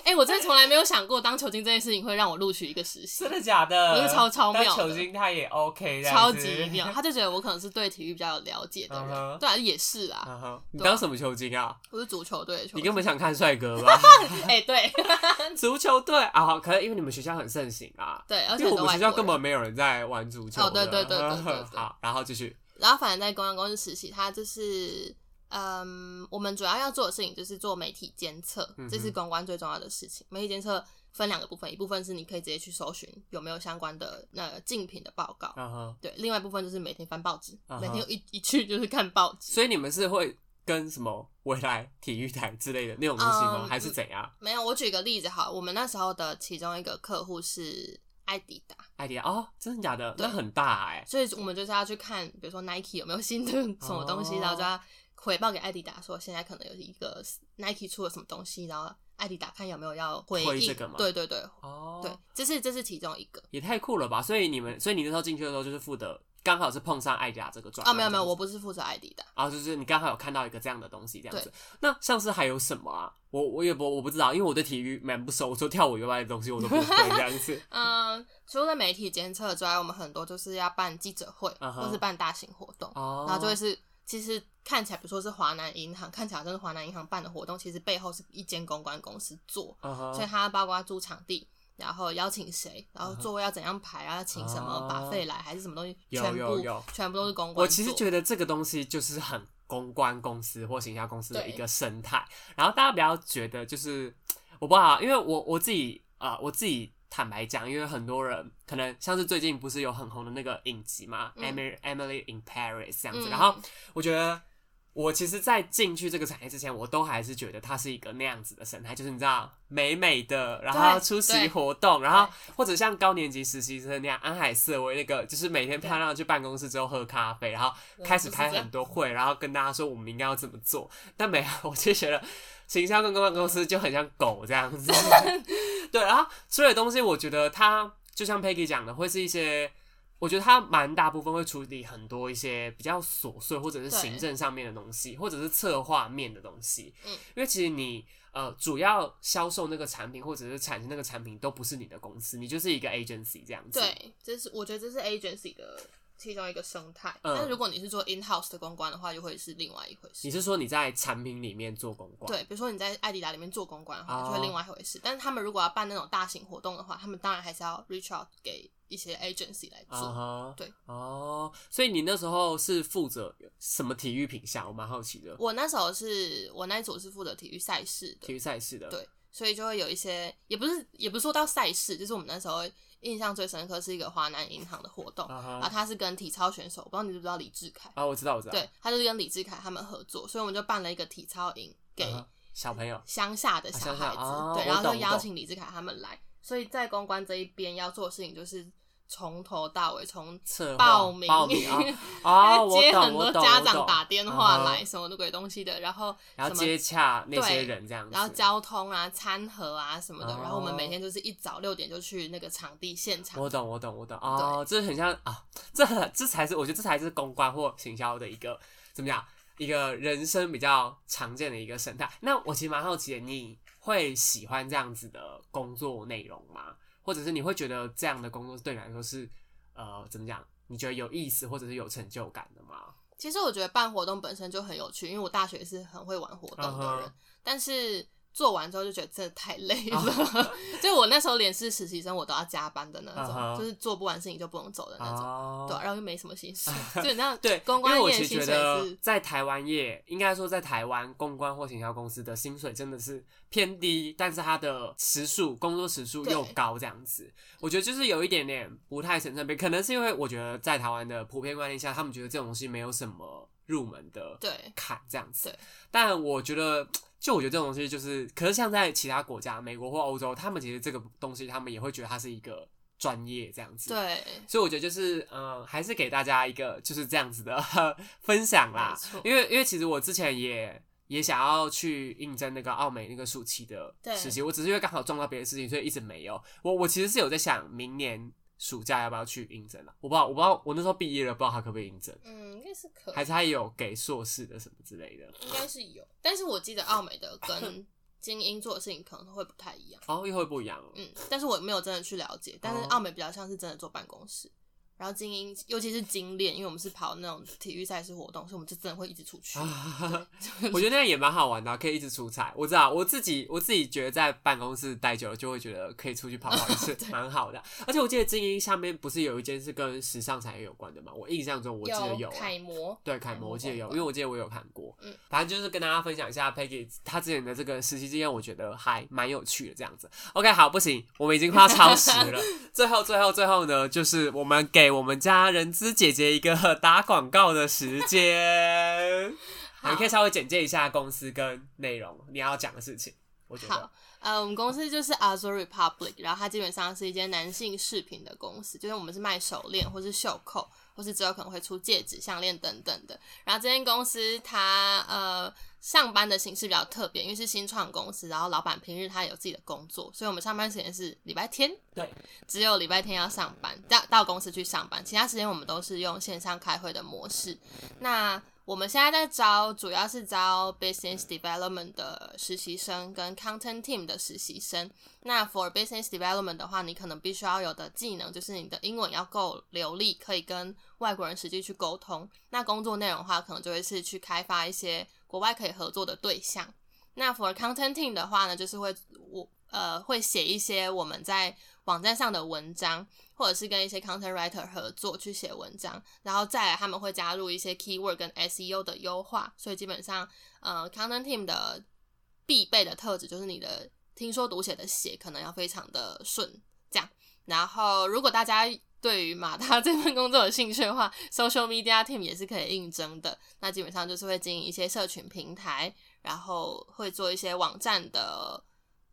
哎、我真的从来没有想过当球精这件事情会让我录取一个实习真，的假的？我是超超妙球星他也 OK，超子级妙。他就觉得我可能是对体育比较有了解的人，对啊，也是啦，嗯哼你当什么球星啊？我是足球队的球你。根本想看帅哥吧？哎、对 足球队啊，好可能因为你们学校很盛行啊。对，而且因为我们学校根本没有人在玩足球对对对对 好，然后继续。然后反正在公关公司实习，他就是嗯，我们主要要做的事情就是做媒体监测这是公关最重要的事情。媒体监测分两个部分，一部分是你可以直接去搜寻有没有相关的那竞品的报告，嗯哼，对，另外一部分就是每天翻报纸，每天一一去就是看报纸。所以你们是会跟什么未来体育台之类的那种东西吗？嗯还是怎样？没有，我举个例子哈，我们那时候的其中一个客户是艾迪达，艾迪达哦，真的假的？对那很大哎。所以我们就是要去看，比如说 Nike 有没有新的 什么东西，哦然后就要回报给艾迪达说现在可能有一个 Nike 出了什么东西，然后艾迪达看有没有要回应。推这个吗对对对、哦，对，这是这是其中一个。也太酷了吧！所以你们，所以你那时候进去的时候就是负责刚好是碰上艾迪达这个状哦，没有没有，我不是负责艾迪达。啊，就是你刚好有看到一个这样的东西，这样子。那像是还有什么啊？我我也不我不知道，因为我对体育蛮不熟，我说跳舞以外的东西我都不会这样子。嗯，除了媒体监测之外，我们很多就是要办记者会，或是办大型活动，哦，然后就会是其实看起来，比如说是华南银行，看起来好像是华南银行办的活动，其实背后是一间公关公司做，所以它包括租场地。然后邀请谁，然后座位要怎样排啊？要请什么哦把费来，还是什么东西？全部有有全部都是公关。我其实觉得这个东西就是很公关公司或行销公司的一个生态，然后大家不要觉得就是我不好，因为我我自己啊、呃我自己坦白讲，因为很多人可能像是最近不是有很红的那个影集嘛、嗯 e m i l y Emily in Paris 这样子，嗯然后我觉得。我其实，在进去这个产业之前，我都还是觉得它是一个那样子的生态，就是你知道，美美的，然后出席活动，然后或者像高年级实习生那样，安海瑟薇那个，就是每天漂亮地去办公室之后喝咖啡，然后开始开很多会，然后跟大家说我们应该要怎么做。但没有，我就觉得行销跟公关公司就很像狗这样子。对，然后所有东西，我觉得它就像 Peggy 讲的，会是一些。我觉得它蛮大部分会处理很多一些比较琐碎或者是行政上面的东西，或者是策划面的东西。嗯，因为其实你呃主要销售那个产品或者是产生那个产品都不是你的公司，你就是一个 agency 这样子。，对，这是我觉得这是 agency 的其中一个生态。嗯但是如果你是做 in house 的公关的话，就会是另外一回事你。是说你在产品里面做公关？对，比如说你在艾迪达里面做公关的话，哦就会另外一回事。但是他们如果要办那种大型活动的话，他们当然还是要 reach out 给一些 agency 来啊做。哈，对哦，所以你那时候是负责什么体育品项？我蛮好奇的。我那时候是我那一组是负责体育赛事的体，育赛事的，对，所以就会有一些，也不是也不是说到赛事，就是我们那时候印象最深刻是一个华南银行的活动，啊哈然后他是跟体操选手，我不知道你知不知道李志凯，啊，我知道，我知道。对，他就是跟李志凯他们合作，所以我们就办了一个体操营给小朋友，乡下的小孩子，哦对，然后就邀请李志凯他们来，所以在公关这一边要做的事情就是从头到尾，从报名报名啊，哦，接，很多家长打电话来什么的鬼东西的，然后然后接洽那些人这样子，然后交通啊、餐盒啊什么的，哦然后我们每天就是一早六点就去那个场地现场。我懂，我懂，我懂。哦，这很像啊，这这才是我觉得这才是公关或行销的一个怎么讲，一个人生比较常见的一个生态。那我其实蛮好奇的，你会喜欢这样子的工作内容吗？或者是你会觉得这样的工作对你来说是呃怎么讲？你觉得有意思或者是有成就感的吗？其实我觉得办活动本身就很有趣，因为我大学是很会玩活动的人，但是做完之后就觉得真的太累了。哦 就我那时候连是实习生，我都要加班的那种就是做不完事情就不能走的那种。哦对啊、然后又没什么薪水，就你那样对，公关业薪水在台湾业，应该说在台湾公关或行销公司的薪水真的是偏低，但是它的时数工作时数又高，这样子，我觉得就是有一点点不太成正比。可能是因为我觉得在台湾的普遍观念下，他们觉得这种东西没有什么入门的对坎这样子。但我觉得，就我觉得这种东西就是，可是像在其他国家，美国或欧洲，他们其实这个东西，他们也会觉得它是一个专业这样子。对，所以我觉得就是，嗯、还是给大家一个就是这样子的 分享啦错。因为因为其实我之前也也想要去应征那个澳美那个暑期的对实习，我只是因为刚好撞到别的事情，所以一直没有。我我其实是有在想明年暑假要不要去应征啊。我不知道，我不知道我那时候毕业了，不知道他可不可以应征，嗯，应该是可以，还是他有给硕士的什么之类的。应该是有，但是我记得澳美的跟精英做的事情可能会不太一样。哦，又会不一样哦。嗯，但是我没有真的去了解，但是哦奥美比较像是真的坐办公室，然后精英尤其是精练，因为我们是跑那种体育赛事活动，所以我们就真的会一直出去。啊我觉得那样也蛮好玩的啊、可以一直出差。我知道我自己，我自己觉得在办公室待久了，就会觉得可以出去跑跑一次，蛮好的。而且我记得精英下面不是有一间是跟时尚产业有关的嘛？我印象中我记得有啊。楷模，对楷模，我记得有，因为我记得我有看过。嗯反正就是跟大家分享一下 Peggy 他之前的这个实习经验，我觉得还蛮有趣的。这样子，OK，好，不行，我们已经快要超时了。最后，最后，最后呢，就是我们给我们家人资姐姐一个打广告的时间。你可以稍微简介一下公司跟内容你要讲的事情。我觉得好，呃，我们公司就是 Azure Republic，然后它基本上是一间男性饰品的公司，就是我们是卖手链或是袖扣，或是之后可能会出戒指、项链等等的。然后这间公司它呃上班的形式比较特别，因为是新创公司，然后老板平日他有自己的工作，所以我们上班时间是礼拜天，对，只有礼拜天要上班，到到公司去上班，其他时间我们都是用线上开会的模式。那我们现在在招，主要是招 business development 的实习生跟 content team 的实习生。那 for business development 的话，你可能必须要有的技能就是你的英文要够流利，可以跟外国人实际去沟通。那工作内容的话，可能就会是去开发一些国外可以合作的对象。那 for content team 的话呢，就是会我呃会写一些我们在网站上的文章，或者是跟一些 content writer 合作去写文章，然后再他们会加入一些 keyword 跟 SEO 的优化，所以基本上呃 content team 的必备的特质就是你的听说读写的写可能要非常的顺，这样。然后如果大家对于马达 这份工作有兴趣的话，social media team 也是可以应征的。那基本上就是会经营一些社群平台，然后会做一些网站的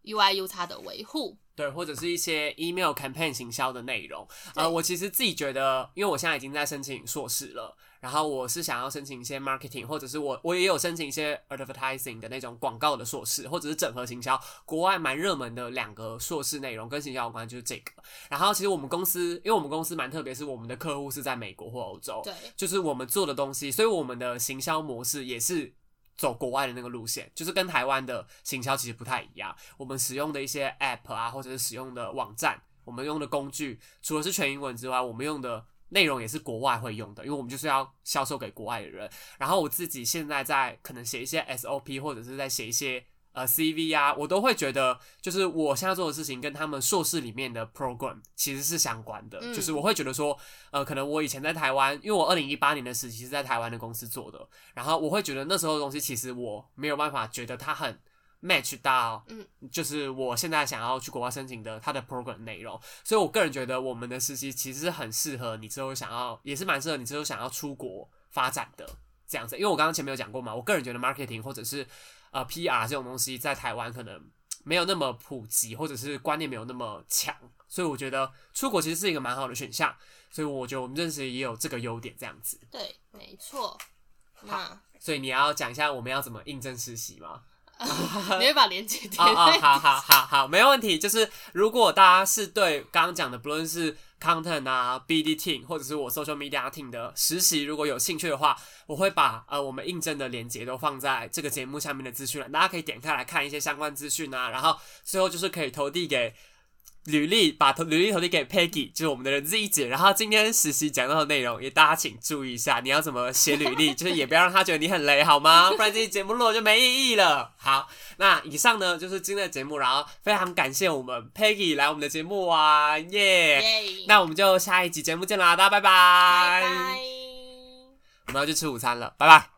UI U 叉的维护。对，或者是一些 email campaign 行销的内容。呃，我其实自己觉得，因为我现在已经在申请硕士了，然后我是想要申请一些 marketing，或者是我我也有申请一些 advertising 的那种广告的硕士，或者是整合行销，国外蛮热门的两个硕士内容跟行销有关，就是这个。然后其实我们公司，因为我们公司蛮特别，是我们的客户是在美国或欧洲，对，就是我们做的东西，所以我们的行销模式也是走国外的那个路线，就是跟台湾的行销其实不太一样。我们使用的一些 app 啊，或者是使用的网站，我们用的工具，除了是全英文之外，我们用的内容也是国外会用的，因为我们就是要销售给国外的人。然后我自己现在在可能写一些 SOP，或者是在写一些呃 CV 啊，我都会觉得，就是我现在做的事情跟他们硕士里面的 program 其实是相关的。嗯就是我会觉得说，呃，可能我以前在台湾，因为我二零一八年的实习是在台湾的公司做的，然后我会觉得那时候的东西其实我没有办法觉得它很 match 到，嗯，就是我现在想要去国外申请的它的 program 内容，所以我个人觉得我们的实习其实是很适合你之后想要，也是蛮适合你之后想要出国发展的这样子。因为我刚刚前面有讲过嘛，我个人觉得 marketing 或者是呃 PR 这种东西在台湾可能没有那么普及，或者是观念没有那么强，所以我觉得出国其实是一个蛮好的选项。所以我觉得我们认识也有这个优点这样子。对，没错。那所以你要讲一下我们要怎么应征实习吗？你会把链接贴啊啊，在好好好好，没有问题。就是如果大家是对刚刚讲的，不论是 content 啊、BD team 或者是我 social media team 的实习，如果有兴趣的话，我会把呃我们应征的链接都放在这个节目下面的资讯栏，大家可以点开来看一些相关资讯啊。然后最后就是可以投递给。履历把投履历投递给 Peggy，就是我们的人资一姐。然后今天实习讲到的内容，也大家请注意一下，你要怎么写履历，就是也不要让他觉得你很雷，好吗？不然这期节目录了就没意义了。好，那以上呢就是今天的节目，然后非常感谢我们 Peggy 来我们的节目啊，耶、耶，那我们就下一集节目见啦，大家拜拜。拜拜。我们要去吃午餐了，拜拜。